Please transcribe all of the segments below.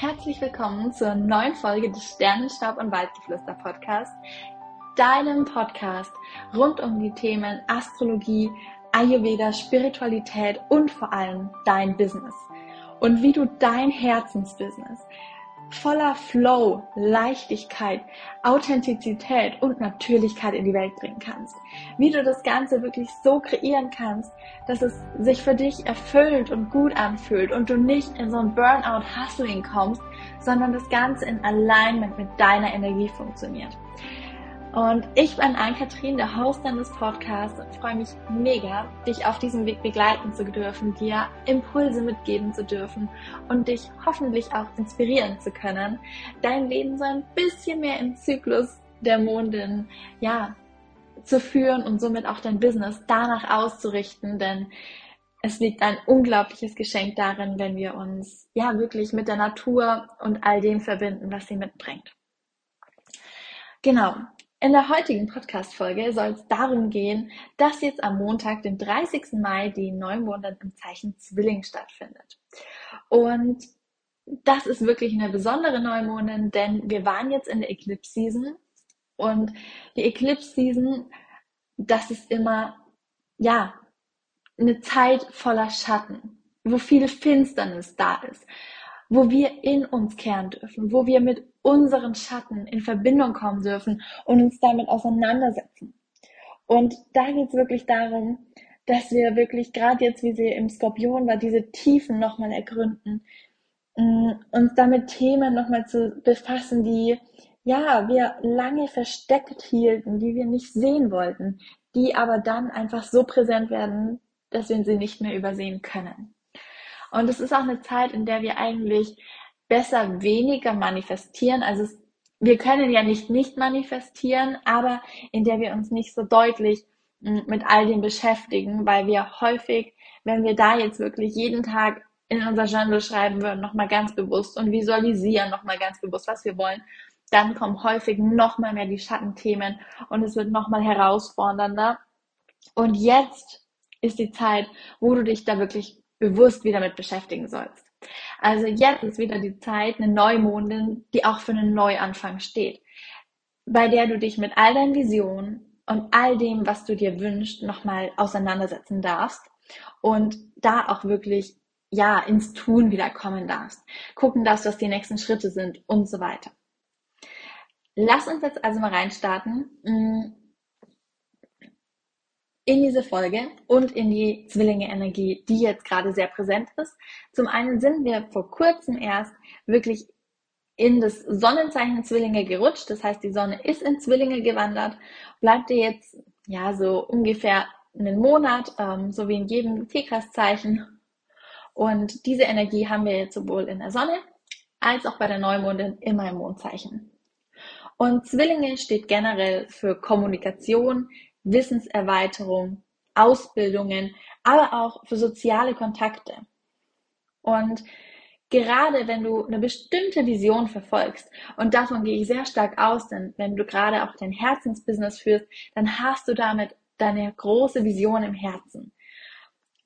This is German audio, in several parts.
Herzlich willkommen zur neuen Folge des Sternenstaub und Waldgeflüster Podcast, deinem Podcast rund um die Themen Astrologie, Ayurveda, Spiritualität und vor allem dein Business. Und wie du dein Herzensbusiness voller Flow, Leichtigkeit, Authentizität und Natürlichkeit in die Welt bringen kannst. Wie du das Ganze wirklich so kreieren kannst, dass es sich für dich erfüllt und gut anfühlt und du nicht in so ein Burnout-Hustling kommst, sondern das Ganze in Alignment mit deiner Energie funktioniert. Und ich bin Ann-Kathrin, der Host deines Podcasts und freue mich mega, dich auf diesem Weg begleiten zu dürfen, dir Impulse mitgeben zu dürfen und dich hoffentlich auch inspirieren zu können, dein Leben so ein bisschen mehr im Zyklus der Mondin, ja, zu führen und somit auch dein Business danach auszurichten, denn es liegt ein unglaubliches Geschenk darin, wenn wir uns ja wirklich mit der Natur und all dem verbinden, was sie mitbringt. Genau. In der heutigen Podcast-Folge soll es darum gehen, dass jetzt am Montag, den 30. Mai, die Neumondin im Zeichen Zwilling stattfindet. Und das ist wirklich eine besondere Neumondin, denn wir waren jetzt in der Eclipse Season und die Eclipse Season, das ist immer, ja, eine Zeit voller Schatten, wo viel Finsternis da ist, wo wir in uns kehren dürfen, wo wir mit unseren Schatten in Verbindung kommen dürfen und uns damit auseinandersetzen. Und da geht es wirklich darum, dass wir wirklich, gerade jetzt, wie sie im Skorpion war, diese Tiefen nochmal ergründen, mm, uns damit Themen nochmal zu befassen, die ja, wir lange versteckt hielten, die wir nicht sehen wollten, die aber dann einfach so präsent werden, dass wir sie nicht mehr übersehen können. Und es ist auch eine Zeit, in der wir eigentlich besser weniger manifestieren. Also es, wir können ja nicht nicht manifestieren, aber in der wir uns nicht so deutlich hm, mit all dem beschäftigen, weil wir häufig, wenn wir da jetzt wirklich jeden Tag in unser Journal schreiben würden, nochmal ganz bewusst und visualisieren nochmal ganz bewusst, was wir wollen, dann kommen häufig nochmal mehr die Schattenthemen und es wird nochmal herausfordernder. Und jetzt ist die Zeit, wo du dich da wirklich bewusst wieder mit beschäftigen sollst. Also jetzt ist wieder die Zeit, eine Neumondin, die auch für einen Neuanfang steht, bei der du dich mit all deinen Visionen und all dem, was du dir wünschst, nochmal auseinandersetzen darfst und da auch wirklich ja ins Tun wieder kommen darfst, gucken darfst, was die nächsten Schritte sind und so weiter. Lass uns jetzt also mal reinstarten. In diese Folge und in die Zwillinge-Energie, die jetzt gerade sehr präsent ist. Zum einen sind wir vor kurzem erst wirklich in das Sonnenzeichen Zwillinge gerutscht. Das heißt, die Sonne ist in Zwillinge gewandert, bleibt ihr jetzt ja so ungefähr einen Monat, ähm, so wie in jedem Tierkreiszeichen. Und diese Energie haben wir jetzt sowohl in der Sonne als auch bei der Neumondin immer im Mondzeichen. Und Zwillinge steht generell für Kommunikation, Wissenserweiterung, Ausbildungen, aber auch für soziale Kontakte. Und gerade wenn du eine bestimmte Vision verfolgst, und davon gehe ich sehr stark aus, denn wenn du gerade auch dein Herzensbusiness führst, dann hast du damit deine große Vision im Herzen.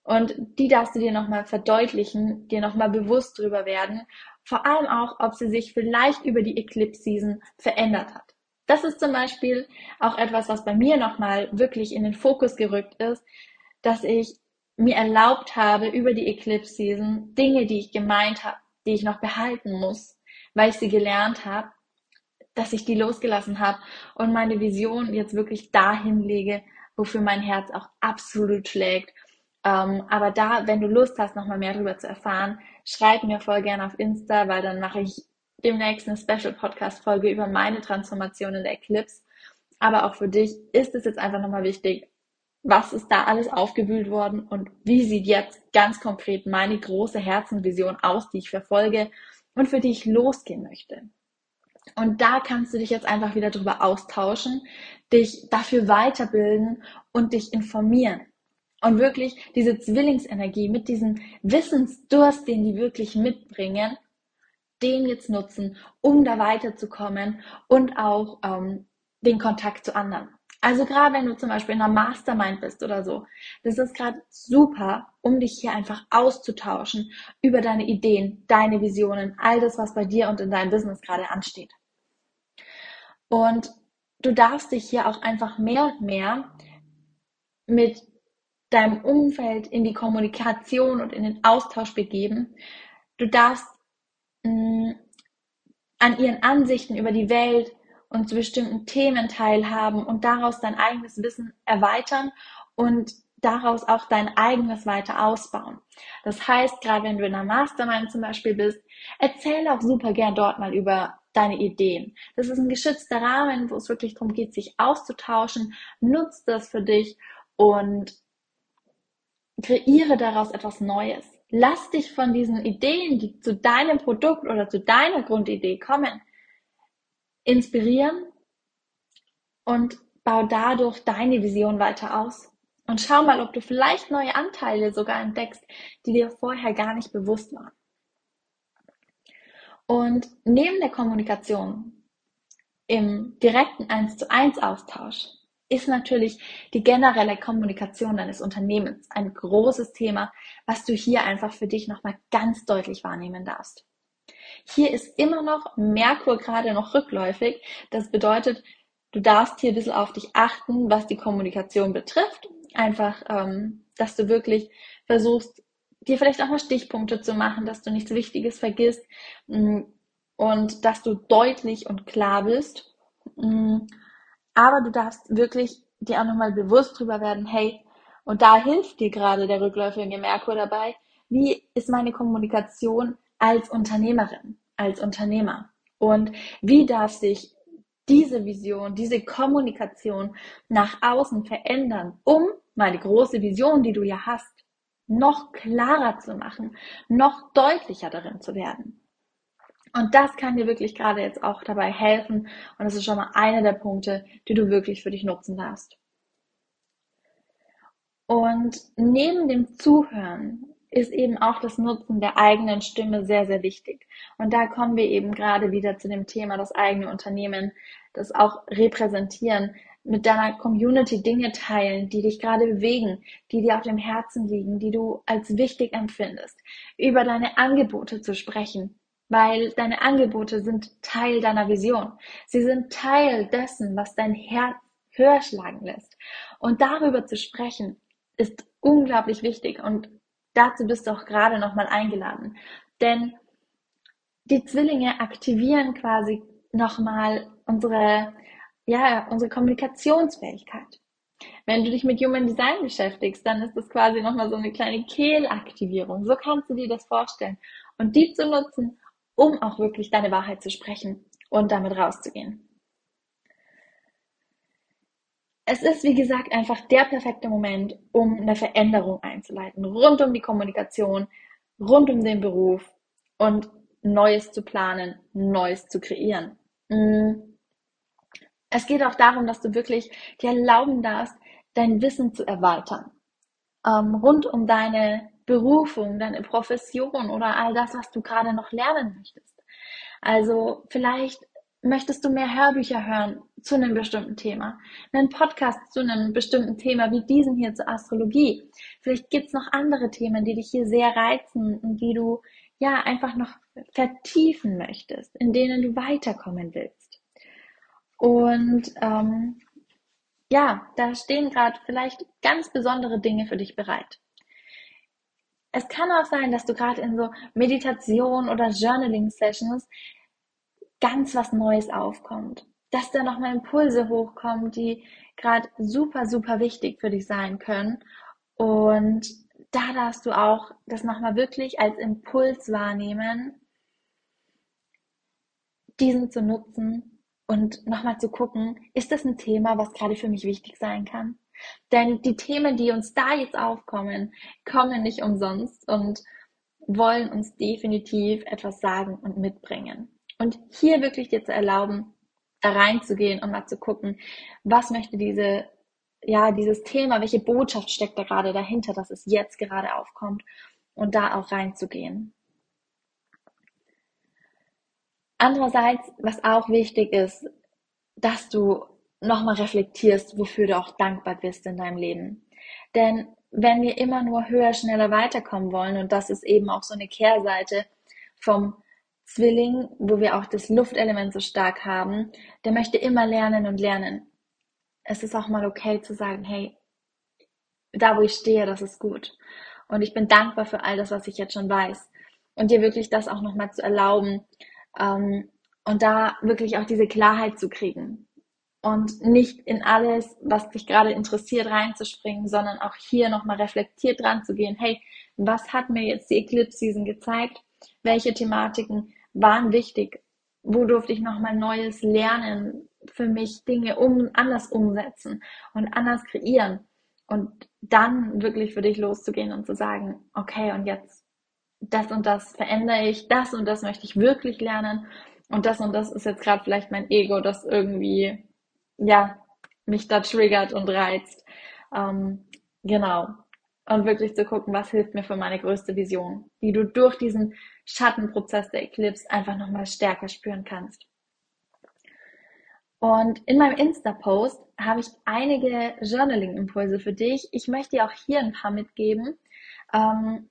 Und die darfst du dir nochmal verdeutlichen, dir nochmal bewusst drüber werden, vor allem auch, ob sie sich vielleicht über die Eclipse Season verändert hat. Das ist zum Beispiel auch etwas, was bei mir nochmal wirklich in den Fokus gerückt ist, dass ich mir erlaubt habe, über die Eclipse Season Dinge, die ich gemeint habe, die ich noch behalten muss, weil ich sie gelernt habe, dass ich die losgelassen habe und meine Vision jetzt wirklich dahin lege, wofür mein Herz auch absolut schlägt. Ähm, aber da, wenn du Lust hast, nochmal mehr darüber zu erfahren, schreib mir voll gerne auf Insta, weil dann mache ich demnächst eine Special-Podcast-Folge über meine Transformation in der Eclipse. Aber auch für dich ist es jetzt einfach nochmal wichtig, was ist da alles aufgewühlt worden und wie sieht jetzt ganz konkret meine große Herzenvision aus, die ich verfolge und für die ich losgehen möchte. Und da kannst du dich jetzt einfach wieder drüber austauschen, dich dafür weiterbilden und dich informieren. Und wirklich diese Zwillingsenergie mit diesem Wissensdurst, den die wirklich mitbringen, den jetzt nutzen, um da weiterzukommen und auch ähm, den Kontakt zu anderen. Also gerade wenn du zum Beispiel in einer Mastermind bist oder so, das ist gerade super, um dich hier einfach auszutauschen über deine Ideen, deine Visionen, all das, was bei dir und in deinem Business gerade ansteht. Und du darfst dich hier auch einfach mehr und mehr mit deinem Umfeld in die Kommunikation und in den Austausch begeben. Du darfst mh, mm, an ihren Ansichten über die Welt und zu bestimmten Themen teilhaben und daraus dein eigenes Wissen erweitern und daraus auch dein eigenes weiter ausbauen. Das heißt, gerade wenn du in einer Mastermind zum Beispiel bist, erzähl auch super gern dort mal über deine Ideen. Das ist ein geschützter Rahmen, wo es wirklich darum geht, sich auszutauschen. Nutz das für dich und kreiere daraus etwas Neues. Lass dich von diesen Ideen, die zu deinem Produkt oder zu deiner Grundidee kommen, inspirieren und bau dadurch deine Vision weiter aus. Und schau mal, ob du vielleicht neue Anteile sogar entdeckst, die dir vorher gar nicht bewusst waren. Und neben der Kommunikation im direkten 1 zu 1 Austausch ist natürlich die generelle Kommunikation deines Unternehmens ein großes Thema, was du hier einfach für dich nochmal ganz deutlich wahrnehmen darfst. Hier ist immer noch Merkur gerade noch rückläufig. Das bedeutet, du darfst hier ein bisschen auf dich achten, was die Kommunikation betrifft. Einfach, ähm, dass du wirklich versuchst, dir vielleicht auch mal Stichpunkte zu machen, dass du nichts Wichtiges vergisst mm, und dass du deutlich und klar bist. Mm, aber du darfst wirklich dir auch nochmal bewusst drüber werden, hey, und da hilft dir gerade der rückläufige Merkur dabei, wie ist meine Kommunikation als Unternehmerin, als Unternehmer? Und wie darf sich diese Vision, diese Kommunikation nach außen verändern, um meine große Vision, die du ja hast, noch klarer zu machen, noch deutlicher darin zu werden. Und das kann dir wirklich gerade jetzt auch dabei helfen. Und das ist schon mal einer der Punkte, die du wirklich für dich nutzen darfst. Und neben dem Zuhören ist eben auch das Nutzen der eigenen Stimme sehr, sehr wichtig. Und da kommen wir eben gerade wieder zu dem Thema, das eigene Unternehmen, das auch repräsentieren, mit deiner Community Dinge teilen, die dich gerade bewegen, die dir auf dem Herzen liegen, die du als wichtig empfindest, über deine Angebote zu sprechen, weil deine Angebote sind Teil deiner Vision. Sie sind Teil dessen, was dein Herz höher schlagen lässt. Und darüber zu sprechen, ist unglaublich wichtig und dazu bist du auch gerade nochmal eingeladen. Denn die Zwillinge aktivieren quasi nochmal unsere, ja, unsere Kommunikationsfähigkeit. Wenn du dich mit Human Design beschäftigst, dann ist das quasi nochmal so eine kleine Kehlaktivierung. So kannst du dir das vorstellen. Und die zu nutzen, um auch wirklich deine Wahrheit zu sprechen und damit rauszugehen. Es ist, wie gesagt, einfach der perfekte Moment, um eine Veränderung einzuleiten, rund um die Kommunikation, rund um den Beruf und Neues zu planen, Neues zu kreieren. Mm. Es geht auch darum, dass du wirklich dir erlauben darfst, dein Wissen zu erweitern. Ähm, rund um deine Berufung, deine Profession oder all das, was du gerade noch lernen möchtest. Also vielleicht möchtest du mehr Hörbücher hören zu einem bestimmten Thema, einen Podcast zu einem bestimmten Thema wie diesen hier zur Astrologie. Vielleicht gibt's noch andere Themen, die dich hier sehr reizen und die du ja einfach noch vertiefen möchtest, in denen du weiterkommen willst. Und ähm, ja, da stehen gerade vielleicht ganz besondere Dinge für dich bereit. Es kann auch sein, dass du gerade in so Meditation oder Journaling Sessions ganz was Neues aufkommt. Dass da nochmal Impulse hochkommen, die gerade super, super wichtig für dich sein können. Und da darfst du auch das nochmal wirklich als Impuls wahrnehmen, diesen zu nutzen und nochmal zu gucken, ist das ein Thema, was gerade für mich wichtig sein kann? Denn die Themen, die uns da jetzt aufkommen, kommen nicht umsonst und wollen uns definitiv etwas sagen und mitbringen. Und hier wirklich dir zu erlauben, da reinzugehen und mal zu gucken, was möchte diese, ja, dieses Thema, welche Botschaft steckt da gerade dahinter, dass es jetzt gerade aufkommt und da auch reinzugehen. Andererseits, was auch wichtig ist, dass du nochmal reflektierst, wofür du auch dankbar bist in deinem Leben. Denn wenn wir immer nur höher, schneller weiterkommen wollen, und das ist eben auch so eine Kehrseite vom Zwilling, wo wir auch das Luftelement so stark haben, der möchte immer lernen und lernen. Es ist auch mal okay zu sagen, hey, da wo ich stehe, das ist gut. Und ich bin dankbar für all das, was ich jetzt schon weiß. Und dir wirklich das auch nochmal zu erlauben ähm, und da wirklich auch diese Klarheit zu kriegen und nicht in alles, was dich gerade interessiert, reinzuspringen, sondern auch hier nochmal reflektiert dran zu gehen. Hey, was hat mir jetzt die Eclipse Season gezeigt? Welche Thematiken waren wichtig? Wo durfte ich nochmal Neues lernen? Für mich Dinge um, anders umsetzen und anders kreieren. Und dann wirklich für dich loszugehen und zu sagen, okay, und jetzt das und das verändere ich, das und das möchte ich wirklich lernen. Und das und das ist jetzt gerade vielleicht mein Ego, das irgendwie ja, mich da triggert und reizt. Ähm, genau. Und wirklich zu gucken, was hilft mir für meine größte Vision, die du durch diesen Schattenprozess der Eclipse einfach nochmal stärker spüren kannst. Und in meinem Insta-Post habe ich einige Journaling-Impulse für dich. Ich möchte dir auch hier ein paar mitgeben. Ähm,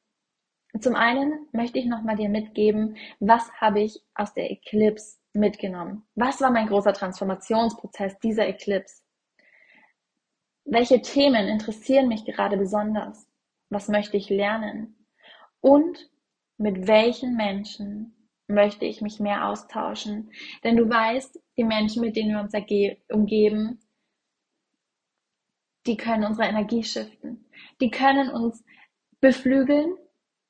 zum einen möchte ich nochmal dir mitgeben, was habe ich aus der Eclipse mitgenommen? Was war mein großer Transformationsprozess dieser Eclipse? Welche Themen interessieren mich gerade besonders? Was möchte ich lernen? Und mit welchen Menschen möchte ich mich mehr austauschen? Denn du weißt, die Menschen, mit denen wir uns umgeben, die können unsere Energie shiften. Die können uns beflügeln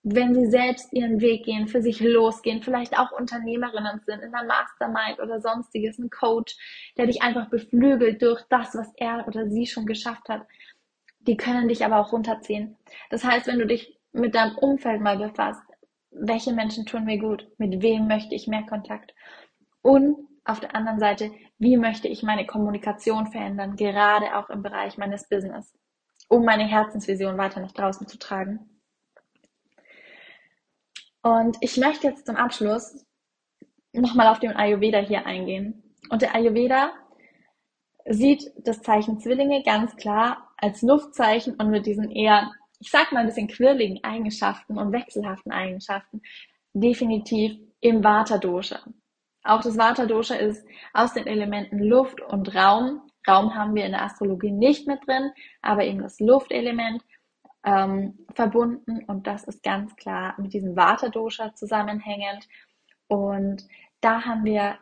wenn sie selbst ihren Weg gehen, für sich losgehen, vielleicht auch Unternehmerinnen sind, in der Mastermind oder sonstiges, ein Coach, der dich einfach beflügelt durch das, was er oder sie schon geschafft hat. Die können dich aber auch runterziehen. Das heißt, wenn du dich mit deinem Umfeld mal befasst, welche Menschen tun mir gut? Mit wem möchte ich mehr Kontakt? Und auf der anderen Seite, wie möchte ich meine Kommunikation verändern, gerade auch im Bereich meines Business, um meine Herzensvision weiter nach draußen zu tragen? Und ich möchte jetzt zum Abschluss nochmal auf den Ayurveda hier eingehen. Und der Ayurveda sieht das Zeichen Zwillinge ganz klar als Luftzeichen und mit diesen eher, ich sag mal, ein bisschen quirligen Eigenschaften und wechselhaften Eigenschaften definitiv im Vata-Dosha. Auch das Vata-Dosha ist aus den Elementen Luft und Raum. Raum haben wir in der Astrologie nicht mit drin, aber eben das Luftelement ähm, verbunden und das ist ganz klar mit diesem Vata-Dosha zusammenhängend. Und da haben wir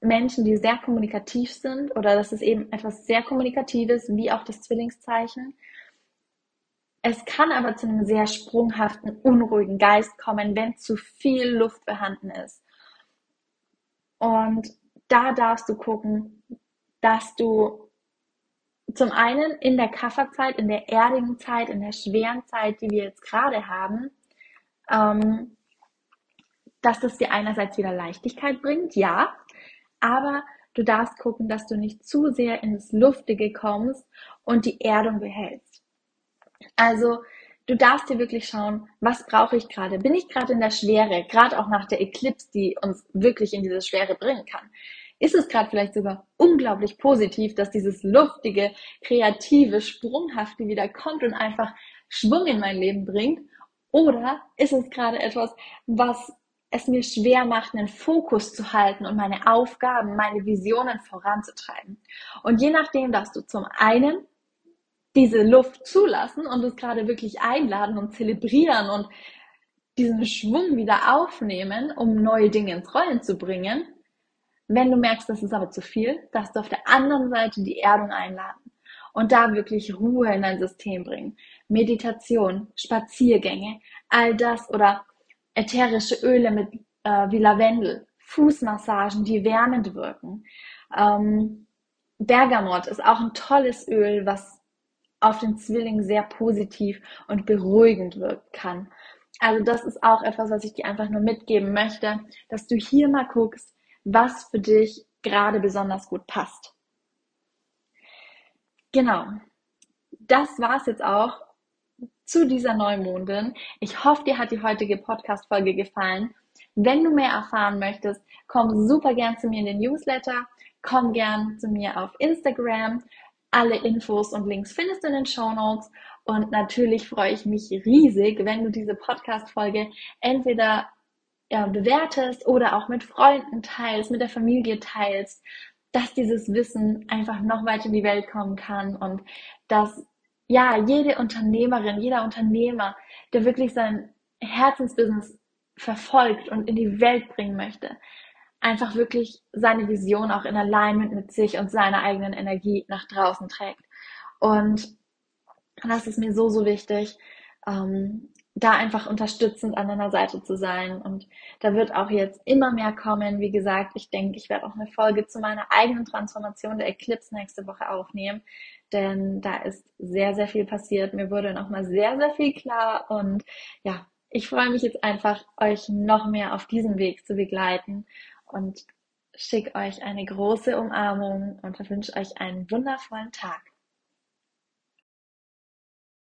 Menschen, die sehr kommunikativ sind oder das ist eben etwas sehr Kommunikatives, wie auch das Zwillingszeichen. Es kann aber zu einem sehr sprunghaften, unruhigen Geist kommen, wenn zu viel Luft vorhanden ist. Und da darfst du gucken, dass du zum einen in der Kafferzeit, in der erdigen Zeit, in der schweren Zeit, die wir jetzt gerade haben, ähm, dass das dir einerseits wieder Leichtigkeit bringt, ja, aber du darfst gucken, dass du nicht zu sehr ins Luftige kommst und die Erdung behältst. Also du darfst dir wirklich schauen, was brauche ich gerade? Bin ich gerade in der Schwere, gerade auch nach der Eclipse, die uns wirklich in diese Schwere bringen kann? Ist es gerade vielleicht sogar unglaublich positiv, dass dieses luftige, kreative, sprunghafte wieder kommt und einfach Schwung in mein Leben bringt? Oder ist es gerade etwas, was es mir schwer macht, einen Fokus zu halten und meine Aufgaben, meine Visionen voranzutreiben? Und je nachdem darfst du zum einen diese Luft zulassen und es gerade wirklich einladen und zelebrieren und diesen Schwung wieder aufnehmen, um neue Dinge ins Rollen zu bringen. Wenn du merkst, das ist aber zu viel, darfst du auf der anderen Seite die Erdung einladen und da wirklich Ruhe in dein System bringen. Meditation, Spaziergänge, all das oder ätherische Öle mit äh, wie Lavendel, Fußmassagen, die wärmend wirken. Ähm, Bergamot ist auch ein tolles Öl, was auf den Zwilling sehr positiv und beruhigend wirken kann. Also das ist auch etwas, was ich dir einfach nur mitgeben möchte, dass du hier mal guckst, was für dich gerade besonders gut passt. Genau. Das war's jetzt auch zu dieser Neumondin. Ich hoffe, dir hat die heutige Podcast-Folge gefallen. Wenn du mehr erfahren möchtest, komm super gern zu mir in den Newsletter, komm gern zu mir auf Instagram. Alle Infos und Links findest du in den Show Notes. Und natürlich freue ich mich riesig, wenn du diese Podcast-Folge entweder ja, bewertest oder auch mit Freunden teilst, mit der Familie teilst, dass dieses Wissen einfach noch weiter in die Welt kommen kann und dass ja jede Unternehmerin, jeder Unternehmer, der wirklich sein Herzensbusiness verfolgt und in die Welt bringen möchte, einfach wirklich seine Vision auch in Alignment mit sich und seiner eigenen Energie nach draußen trägt. Und das ist mir so, so wichtig, ähm, da einfach unterstützend an deiner Seite zu sein. Und da wird auch jetzt immer mehr kommen. Wie gesagt, ich denke, ich werde auch eine Folge zu meiner eigenen Transformation der Eclipse nächste Woche aufnehmen. Denn da ist sehr, sehr viel passiert. Mir wurde nochmal sehr, sehr viel klar. Und ja, ich freue mich jetzt einfach, euch noch mehr auf diesem Weg zu begleiten und schicke euch eine große Umarmung und wünsche euch einen wundervollen Tag.